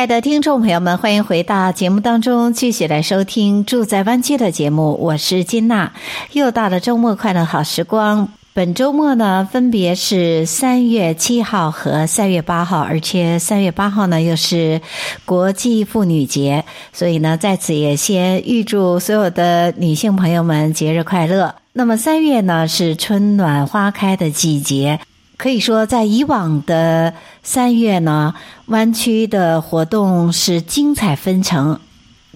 亲爱的听众朋友们，欢迎回到节目当中，继续来收听《住在湾区》的节目。我是金娜，又到了周末快乐好时光。本周末呢，分别是三月七号和三月八号，而且三月八号呢又是国际妇女节，所以呢，在此也先预祝所有的女性朋友们节日快乐。那么三月呢是春暖花开的季节。可以说，在以往的三月呢，湾区的活动是精彩纷呈。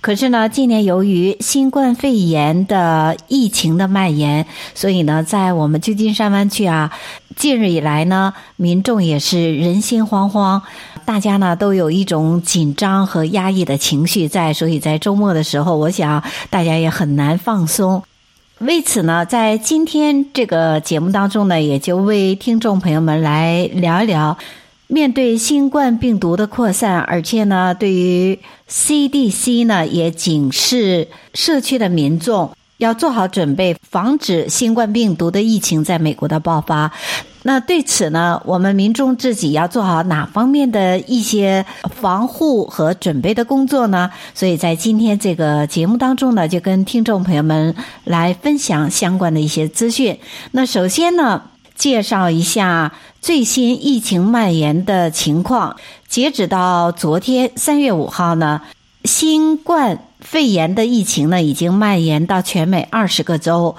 可是呢，今年由于新冠肺炎的疫情的蔓延，所以呢，在我们旧金山湾区啊，近日以来呢，民众也是人心惶惶，大家呢都有一种紧张和压抑的情绪在，所以在周末的时候，我想大家也很难放松。为此呢，在今天这个节目当中呢，也就为听众朋友们来聊一聊，面对新冠病毒的扩散，而且呢，对于 CDC 呢也警示社区的民众要做好准备，防止新冠病毒的疫情在美国的爆发。那对此呢，我们民众自己要做好哪方面的一些防护和准备的工作呢？所以在今天这个节目当中呢，就跟听众朋友们来分享相关的一些资讯。那首先呢，介绍一下最新疫情蔓延的情况。截止到昨天三月五号呢，新冠肺炎的疫情呢已经蔓延到全美二十个州。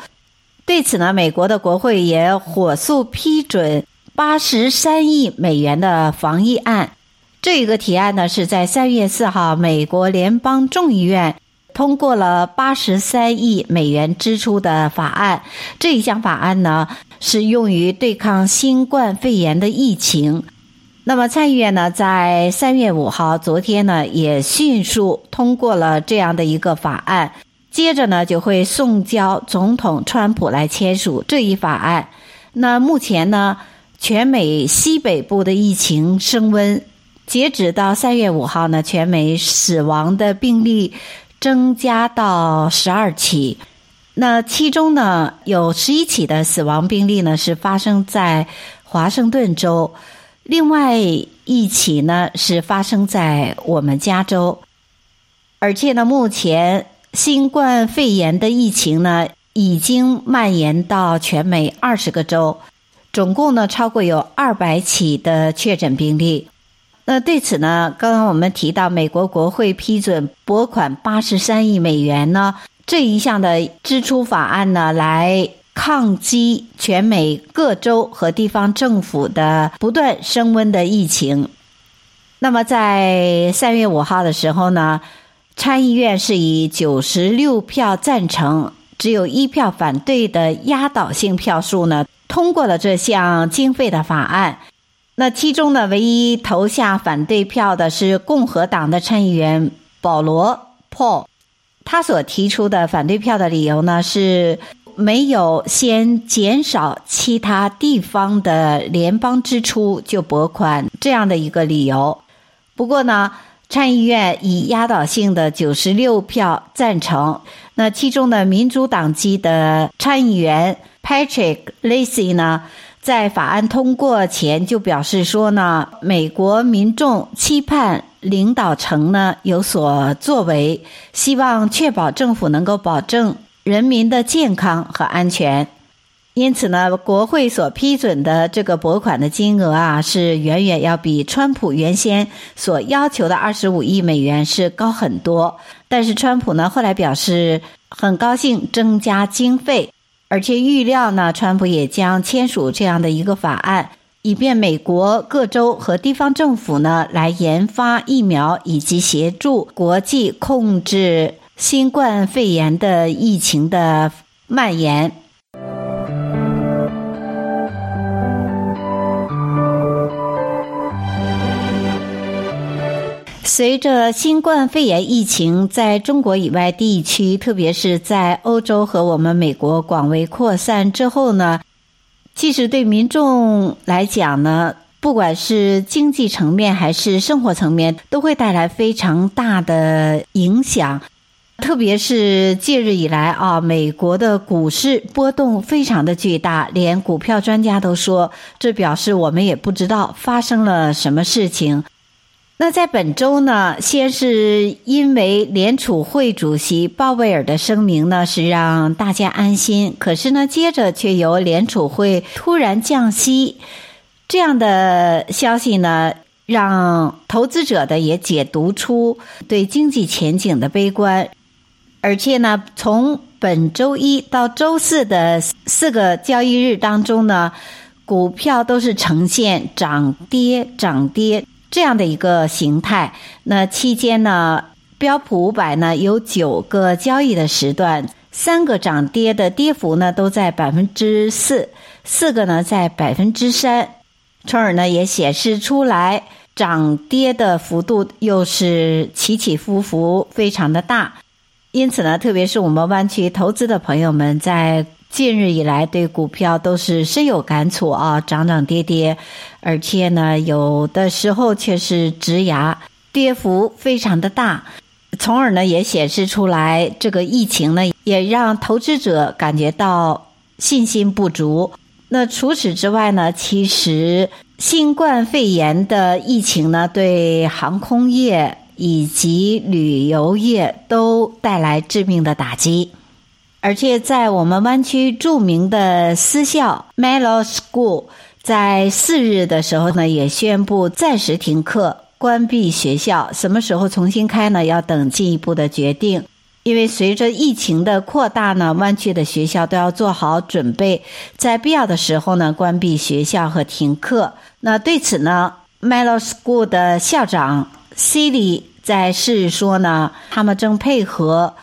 对此呢，美国的国会也火速批准八十三亿美元的防疫案。这一个提案呢，是在三月四号，美国联邦众议院通过了八十三亿美元支出的法案。这一项法案呢，是用于对抗新冠肺炎的疫情。那么参议院呢，在三月五号，昨天呢，也迅速通过了这样的一个法案。接着呢，就会送交总统川普来签署这一法案。那目前呢，全美西北部的疫情升温，截止到三月五号呢，全美死亡的病例增加到十二起。那其中呢，有十一起的死亡病例呢是发生在华盛顿州，另外一起呢是发生在我们加州，而且呢，目前。新冠肺炎的疫情呢，已经蔓延到全美二十个州，总共呢超过有二百起的确诊病例。那对此呢，刚刚我们提到，美国国会批准拨款八十三亿美元呢，这一项的支出法案呢，来抗击全美各州和地方政府的不断升温的疫情。那么在三月五号的时候呢，参议院是以九十六票赞成，只有一票反对的压倒性票数呢，通过了这项经费的法案。那其中呢，唯一投下反对票的是共和党的参议员保罗 Paul，他所提出的反对票的理由呢，是没有先减少其他地方的联邦支出就拨款这样的一个理由。不过呢，参议院以压倒性的九十六票赞成，那其中的民主党籍的参议员 Patrick Lacy 呢，在法案通过前就表示说呢，美国民众期盼领导层呢有所作为，希望确保政府能够保证人民的健康和安全。因此呢，国会所批准的这个拨款的金额啊，是远远要比川普原先所要求的二十五亿美元是高很多。但是川普呢，后来表示很高兴增加经费，而且预料呢，川普也将签署这样的一个法案，以便美国各州和地方政府呢来研发疫苗，以及协助国际控制新冠肺炎的疫情的蔓延。随着新冠肺炎疫情在中国以外地区，特别是在欧洲和我们美国广为扩散之后呢，其实对民众来讲呢，不管是经济层面还是生活层面，都会带来非常大的影响。特别是近日以来啊，美国的股市波动非常的巨大，连股票专家都说，这表示我们也不知道发生了什么事情。那在本周呢，先是因为联储会主席鲍威尔的声明呢，是让大家安心，可是呢，接着却由联储会突然降息。这样的消息呢，让投资者的也解读出对经济前景的悲观，而且呢，从本周一到周四的四个交易日当中呢，股票都是呈现涨跌涨跌这样的一个形态。那期间呢，标普五百呢有九个交易的时段，三个涨跌的跌幅呢都在百分之四，四个呢在百分之三。从而呢，也显示出来涨跌的幅度又是起起伏伏，非常的大。因此呢，特别是我们湾区投资的朋友们，在近日以来对股票都是深有感触啊，涨涨跌跌，而且呢，有的时候却是直牙，跌幅非常的大。从而呢，也显示出来这个疫情呢，也让投资者感觉到信心不足。那除此之外呢，其实新冠肺炎的疫情呢，对航空业以及旅游业都带来致命的打击。而且在我们湾区著名的私校 Mellow School，在四日的时候呢，也宣布暂时停课、关闭学校。什么时候重新开呢？要等进一步的决定。因为随着疫情的扩大呢，湾区的学校都要做好准备，在必要的时候呢，关闭学校和停课。那对此呢，Mellow School 的校长 Cilly 在是说呢，他们正配合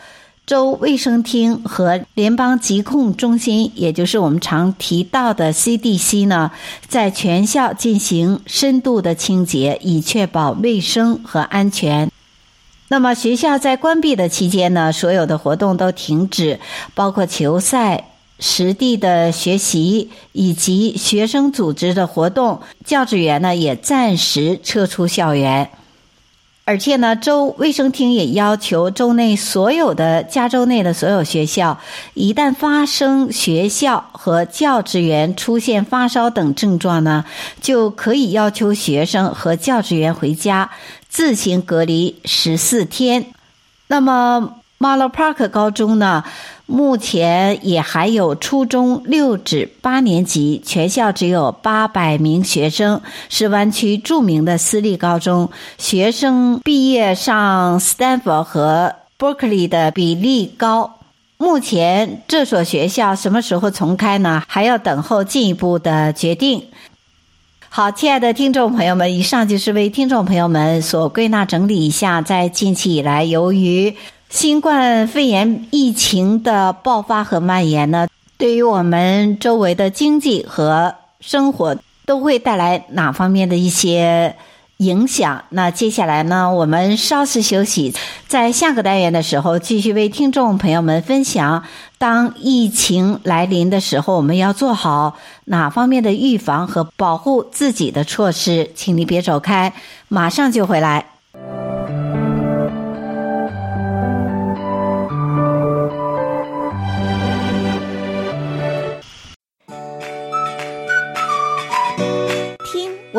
州卫生厅和联邦疾控中心，也就是我们常提到的 CDC 呢，在全校进行深度的清洁，以确保卫生和安全。那么学校在关闭的期间呢，所有的活动都停止，包括球赛、实地的学习以及学生组织的活动。教职员呢也暂时撤出校园，而且呢，州卫生厅也要求州内所有的加州内的所有学校，一旦发生学校和教职员出现发烧等症状呢，就可以要求学生和教职员回家。自行隔离十四天。那么，Marlow Park 高中呢，目前也还有初中六至八年级，全校只有八百名学生，是湾区著名的私立高中。学生毕业上 Stanford 和 Berkeley 的比例高。目前这所学校什么时候重开呢？还要等候进一步的决定。好，亲爱的听众朋友们，以上就是为听众朋友们所归纳整理一下，在近期以来，由于新冠肺炎疫情的爆发和蔓延呢，对于我们周围的经济和生活都会带来哪方面的一些影响。那接下来呢，我们稍事休息，在下个单元的时候，继续为听众朋友们分享。当疫情来临的时候，我们要做好哪方面的预防和保护自己的措施？请你别走开，马上就回来。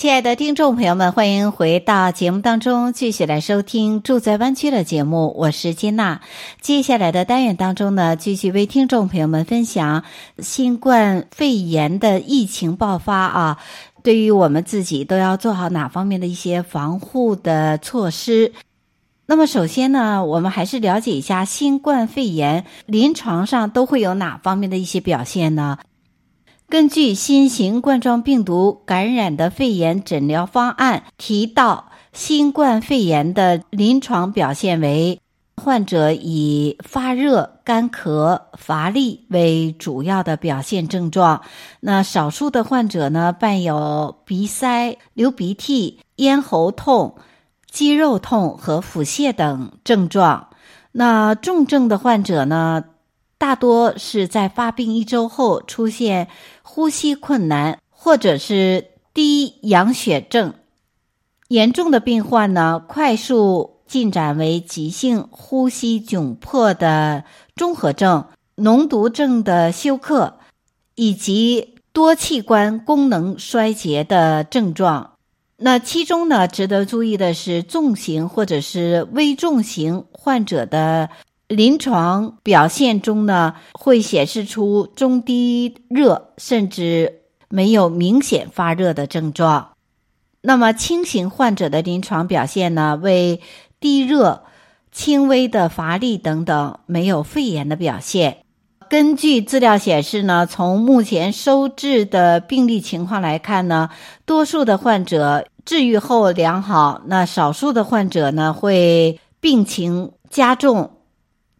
亲爱的听众朋友们，欢迎回到节目当中，继续来收听《住在湾区》的节目。我是金娜。接下来的单元当中呢，继续为听众朋友们分享新冠肺炎的疫情爆发啊，对于我们自己都要做好哪方面的一些防护的措施。那么首先呢，我们还是了解一下新冠肺炎临床上都会有哪方面的一些表现呢？根据新型冠状病毒感染的肺炎诊疗方案提到，新冠肺炎的临床表现为患者以发热、干咳、乏力为主要的表现症状。那少数的患者呢，伴有鼻塞、流鼻涕、咽喉痛。肌肉痛和腹泻等症状，那重症的患者呢，大多是在发病一周后出现呼吸困难或者是低氧血症，严重的病患呢，快速进展为急性呼吸窘迫的综合症、脓毒症的休克，以及多器官功能衰竭的症状。那其中呢，值得注意的是，重型或者是危重型患者的临床表现中呢，会显示出中低热，甚至没有明显发热的症状。那么轻型患者的临床表现呢，为低热、轻微的乏力等等，没有肺炎的表现。根据资料显示呢，从目前收治的病例情况来看呢，多数的患者治愈后良好，那少数的患者呢会病情加重，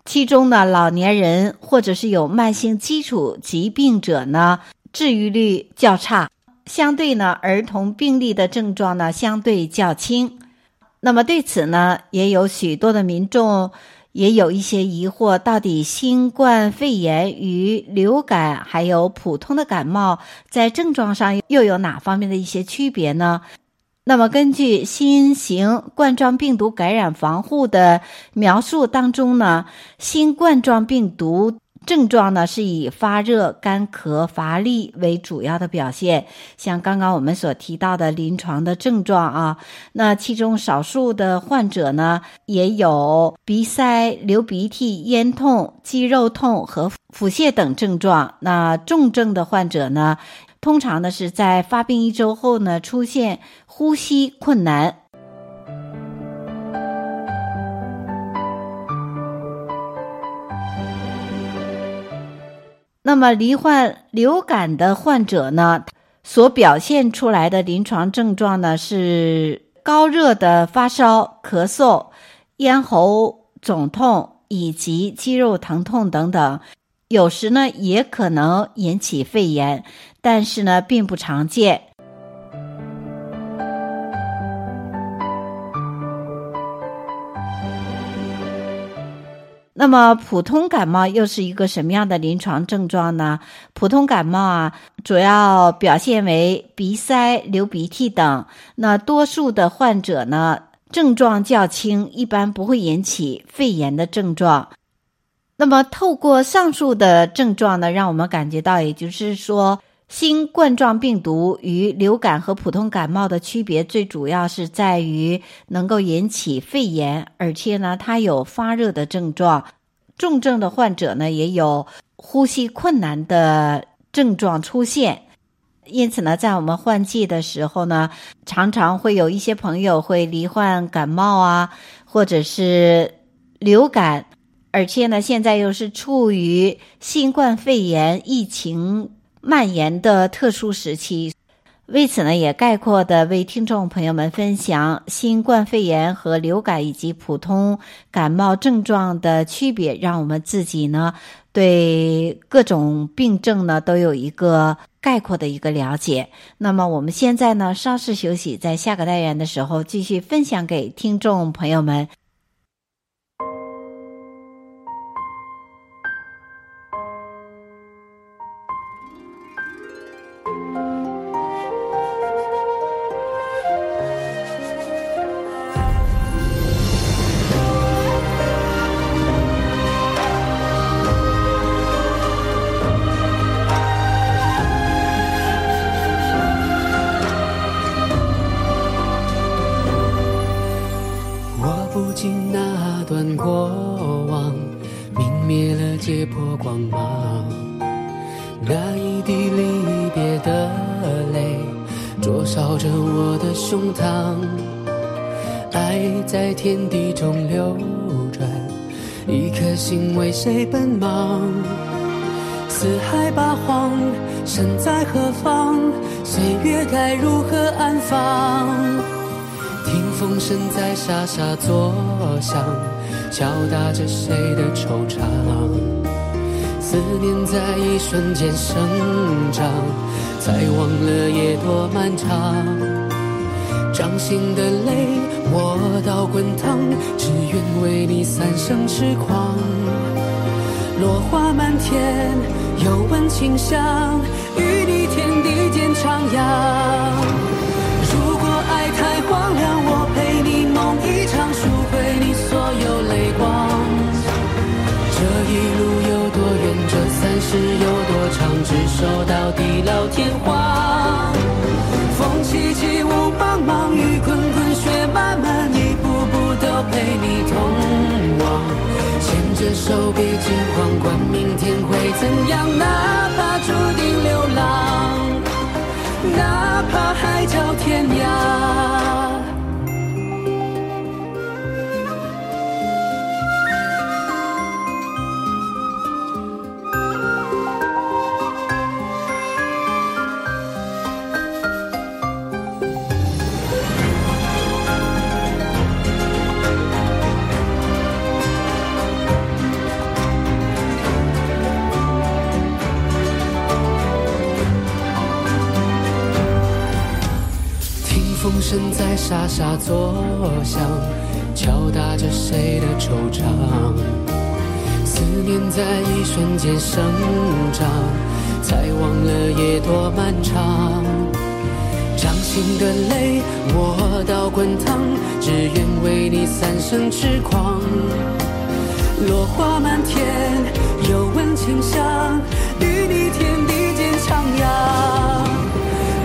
其中呢老年人或者是有慢性基础疾病者呢治愈率较差，相对呢儿童病例的症状呢相对较轻。那么对此呢，也有许多的民众。也有一些疑惑，到底新冠肺炎与流感还有普通的感冒在症状上又有哪方面的一些区别呢？那么根据新型冠状病毒感染防护的描述当中呢，新冠状病毒。症状呢是以发热、干咳、乏力为主要的表现，像刚刚我们所提到的临床的症状啊，那其中少数的患者呢也有鼻塞、流鼻涕、咽痛、肌肉痛和腹泻等症状。那重症的患者呢，通常呢是在发病一周后呢出现呼吸困难。那么，罹患流感的患者呢，所表现出来的临床症状呢是高热的发烧、咳嗽、咽喉肿痛以及肌肉疼痛等等，有时呢也可能引起肺炎，但是呢并不常见。那么普通感冒又是一个什么样的临床症状呢？普通感冒啊，主要表现为鼻塞、流鼻涕等。那多数的患者呢，症状较轻，一般不会引起肺炎的症状。那么透过上述的症状呢，让我们感觉到，也就是说，新冠状病毒与流感和普通感冒的区别，最主要是在于能够引起肺炎，而且呢，它有发热的症状。重症的患者呢，也有呼吸困难的症状出现，因此呢，在我们换季的时候呢，常常会有一些朋友会罹患感冒啊，或者是流感，而且呢，现在又是处于新冠肺炎疫情蔓延的特殊时期。为此呢，也概括的为听众朋友们分享新冠肺炎和流感以及普通感冒症状的区别，让我们自己呢对各种病症呢都有一个概括的一个了解。那么我们现在呢稍事休息，在下个单元的时候继续分享给听众朋友们。破光芒，那一滴离别的泪灼烧着我的胸膛，爱在天地中流转，一颗心为谁奔忙？四海八荒，身在何方？岁月该如何安放？听风声在沙沙作响，敲打着谁的惆怅？思念在一瞬间生长，才忘了夜多漫长。掌心的泪，我到滚烫，只愿为你三生痴狂。落花满天，又闻清香，与你天地间徜徉。走到地老天荒。风起起，雾茫茫，雨滚滚，雪漫漫，一步步都陪你同往。牵着手，别惊慌，管明天会怎样，哪怕注定流浪，哪怕海角天涯。声在沙沙作响，敲打着谁的惆怅？思念在一瞬间生长，才忘了夜多漫长。掌心的泪，我到滚烫，只愿为你三生痴狂。落花满天，又闻清香，与你天地间徜徉。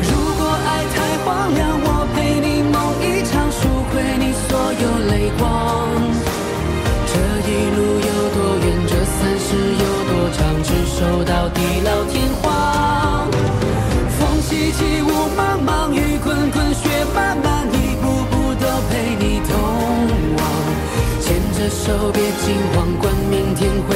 如果爱太荒凉，为你所。有泪光，这一路有多远？这三世有多长？执手到地老天荒。风起起，雾茫茫，雨滚滚，雪漫漫，一步步都陪你同往。牵着手，别惊慌，管明天会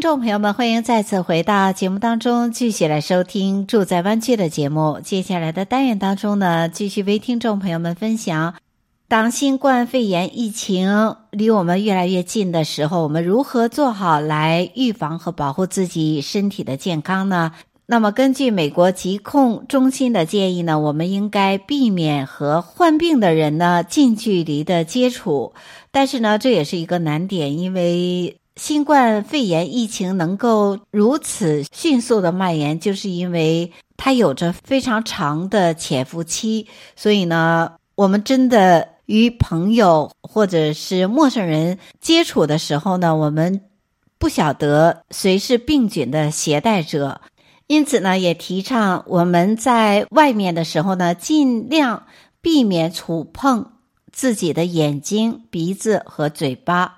听众朋友们，欢迎再次回到节目当中，继续来收听《住在湾区》的节目。接下来的单元当中呢，继续为听众朋友们分享：当新冠肺炎疫情离我们越来越近的时候，我们如何做好来预防和保护自己身体的健康呢？那么，根据美国疾控中心的建议呢，我们应该避免和患病的人呢近距离的接触。但是呢，这也是一个难点，因为新冠肺炎疫情能够如此迅速的蔓延，就是因为它有着非常长的潜伏期。所以呢，我们真的与朋友或者是陌生人接触的时候呢，我们不晓得谁是病菌的携带者，因此呢，也提倡我们在外面的时候呢，尽量避免触碰自己的眼睛、鼻子和嘴巴。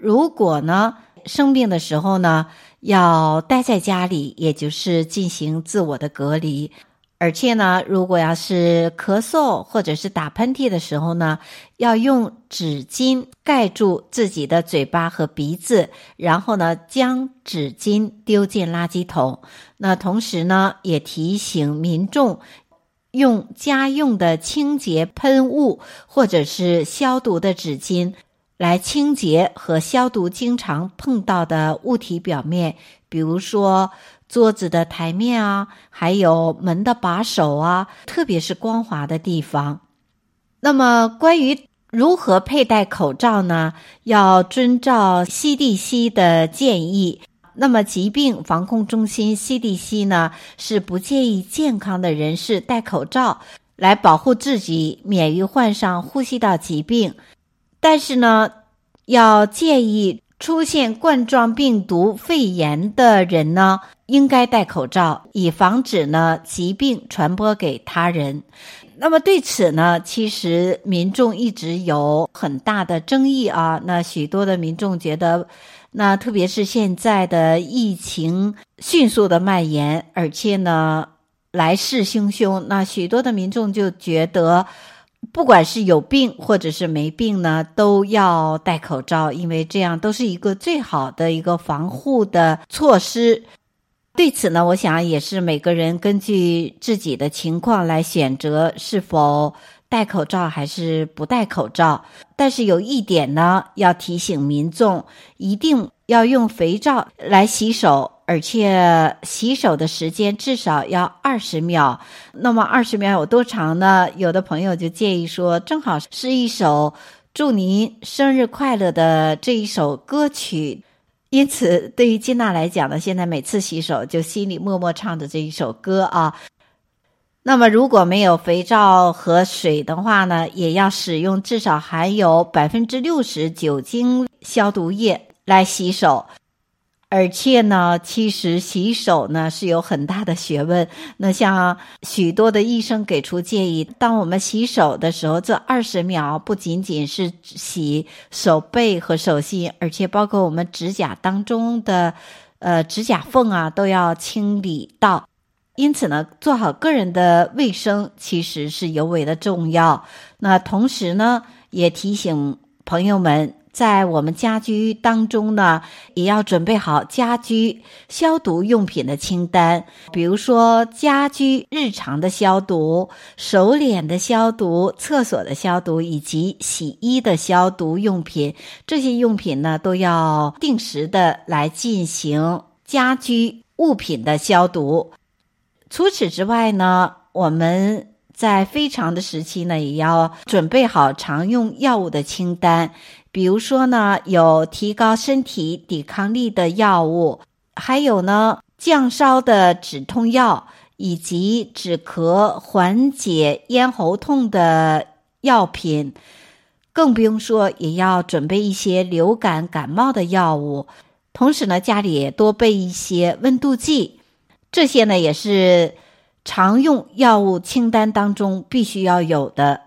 如果呢，生病的时候呢，要待在家里，也就是进行自我的隔离。而且呢，如果要是咳嗽或者是打喷嚏的时候呢，要用纸巾盖住自己的嘴巴和鼻子，然后呢，将纸巾丢进垃圾桶。那同时呢，也提醒民众用家用的清洁喷雾或者是消毒的纸巾来清洁和消毒经常碰到的物体表面，比如说。桌子的台面啊，还有门的把手啊，特别是光滑的地方。那么，关于如何佩戴口罩呢？要遵照 CDC 的建议。那么，疾病防控中心 CDC 呢，是不建议健康的人士戴口罩来保护自己免于患上呼吸道疾病。但是呢，要建议。出现冠状病毒肺炎的人呢，应该戴口罩，以防止呢疾病传播给他人。那么对此呢，其实民众一直有很大的争议啊。那许多的民众觉得，那特别是现在的疫情迅速的蔓延，而且呢来势汹汹，那许多的民众就觉得。不管是有病或者是没病呢，都要戴口罩，因为这样都是一个最好的一个防护的措施。对此呢，我想也是每个人根据自己的情况来选择是否戴口罩还是不戴口罩。但是有一点呢，要提醒民众，一定要用肥皂来洗手。而且洗手的时间至少要二十秒，那么二十秒有多长呢？有的朋友就建议说，正好是一首祝您生日快乐的这一首歌曲。因此，对于金娜来讲呢，现在每次洗手就心里默默唱着这一首歌啊。那么如果没有肥皂和水的话呢，也要使用至少含有百分之六十酒精消毒液来洗手。而且呢，其实洗手呢是有很大的学问。那像许多的医生给出建议，当我们洗手的时候，这二十秒不仅仅是洗手背和手心，而且包括我们指甲当中的呃指甲缝啊，都要清理到。因此呢，做好个人的卫生其实是尤为的重要。那同时呢，也提醒朋友们。在我们家居当中呢，也要准备好家居消毒用品的清单，比如说家居日常的消毒、手脸的消毒、厕所的消毒以及洗衣的消毒用品。这些用品呢，都要定时的来进行家居物品的消毒。除此之外呢，我们在非常的时期呢，也要准备好常用药物的清单。比如说呢，有提高身体抵抗力的药物，还有呢，降烧的止痛药，以及止咳、缓解咽喉痛的药品，更不用说也要准备一些流感、感冒的药物。同时呢，家里也多备一些温度计，这些呢也是常用药物清单当中必须要有的。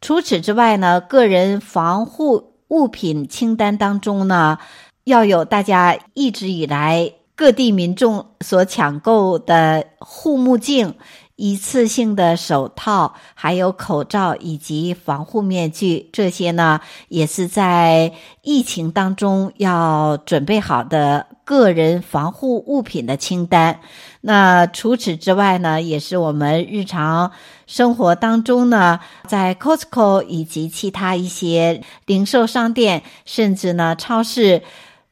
除此之外呢，个人防护。物品清单当中呢，要有大家一直以来各地民众所抢购的护目镜、一次性的手套，还有口罩以及防护面具，这些呢也是在疫情当中要准备好的个人防护物品的清单。那除此之外呢，也是我们日常生活当中呢，在 Costco 以及其他一些零售商店，甚至呢超市，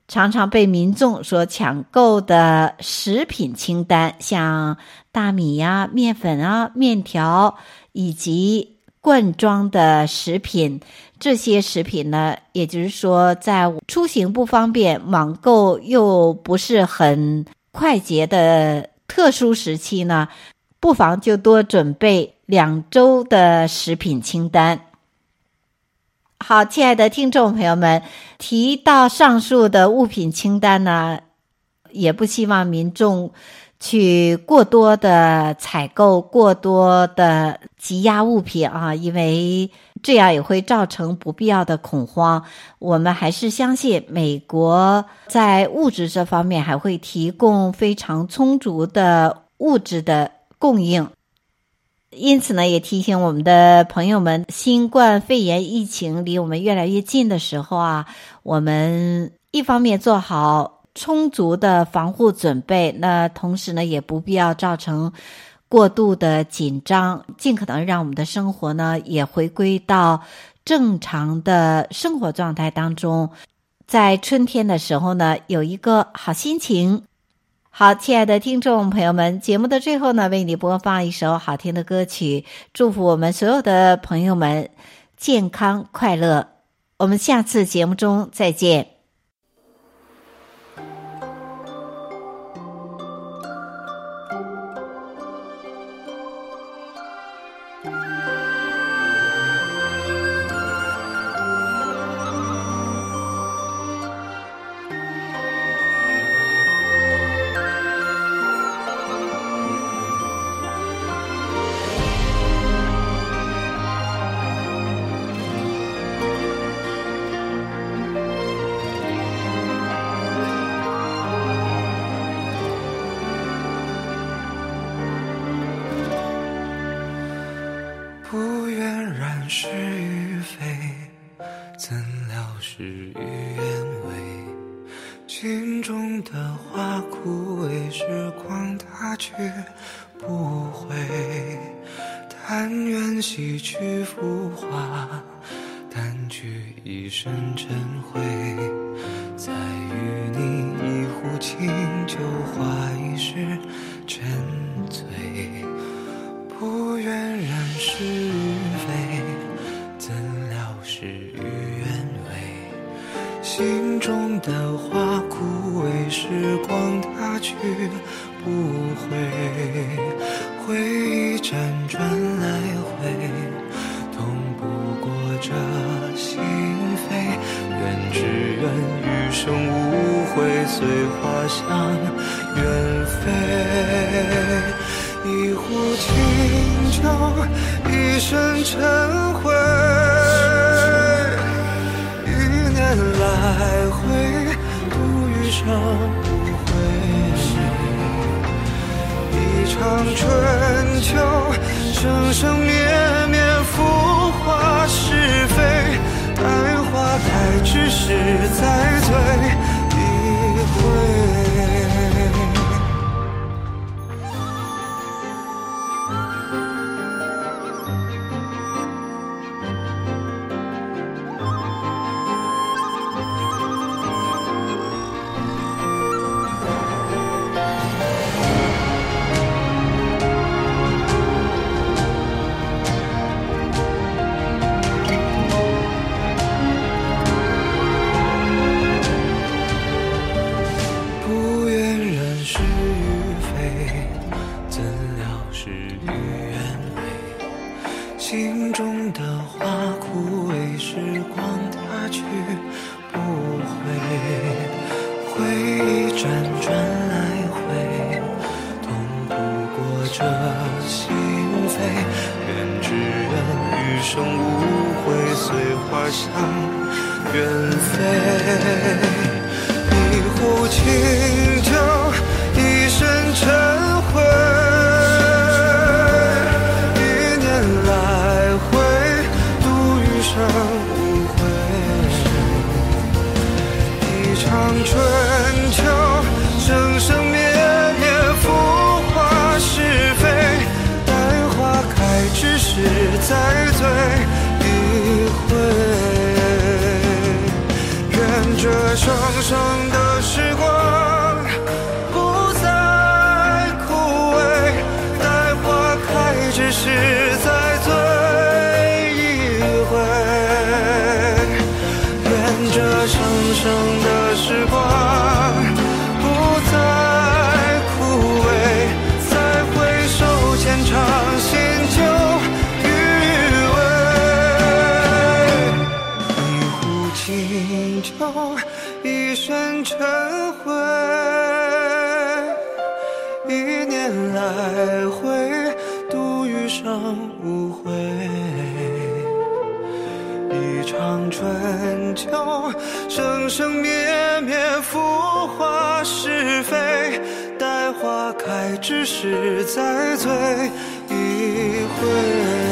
常常被民众所抢购的食品清单，像大米呀、面粉啊、面条以及罐装的食品，这些食品呢，也就是说，在出行不方便、网购又不是很快捷的。特殊时期呢，不妨就多准备两周的食品清单。好，亲爱的听众朋友们，提到上述的物品清单呢，也不希望民众去过多的采购过多的积压物品啊，因为这样也会造成不必要的恐慌。我们还是相信美国在物质这方面还会提供非常充足的物质的供应。因此呢，也提醒我们的朋友们，新冠肺炎疫情离我们越来越近的时候啊，我们一方面做好充足的防护准备，那同时呢，也不必要造成过度的紧张，尽可能让我们的生活呢也回归到正常的生活状态当中，在春天的时候呢，有一个好心情。好，亲爱的听众朋友们，节目的最后呢，为你播放一首好听的歌曲，祝福我们所有的朋友们健康快乐。我们下次节目中再见。愿染是与非，怎料事与愿违，心中的花枯萎，时光它去不回，但愿洗去浮华，淡去一身尘灰，再与你一壶清酒，话一世沉醉，不愿染是。的花枯萎时光它去不回回忆辗转来回痛不过这心扉。愿只愿余生无悔随花香远飞一壶清酒一身尘灰不遇伤不悔，一场春秋，生生灭灭，浮华是非，待花开之时再醉。这生生的时光。秋，生生灭灭，浮华是非。待花开之时，再醉一回。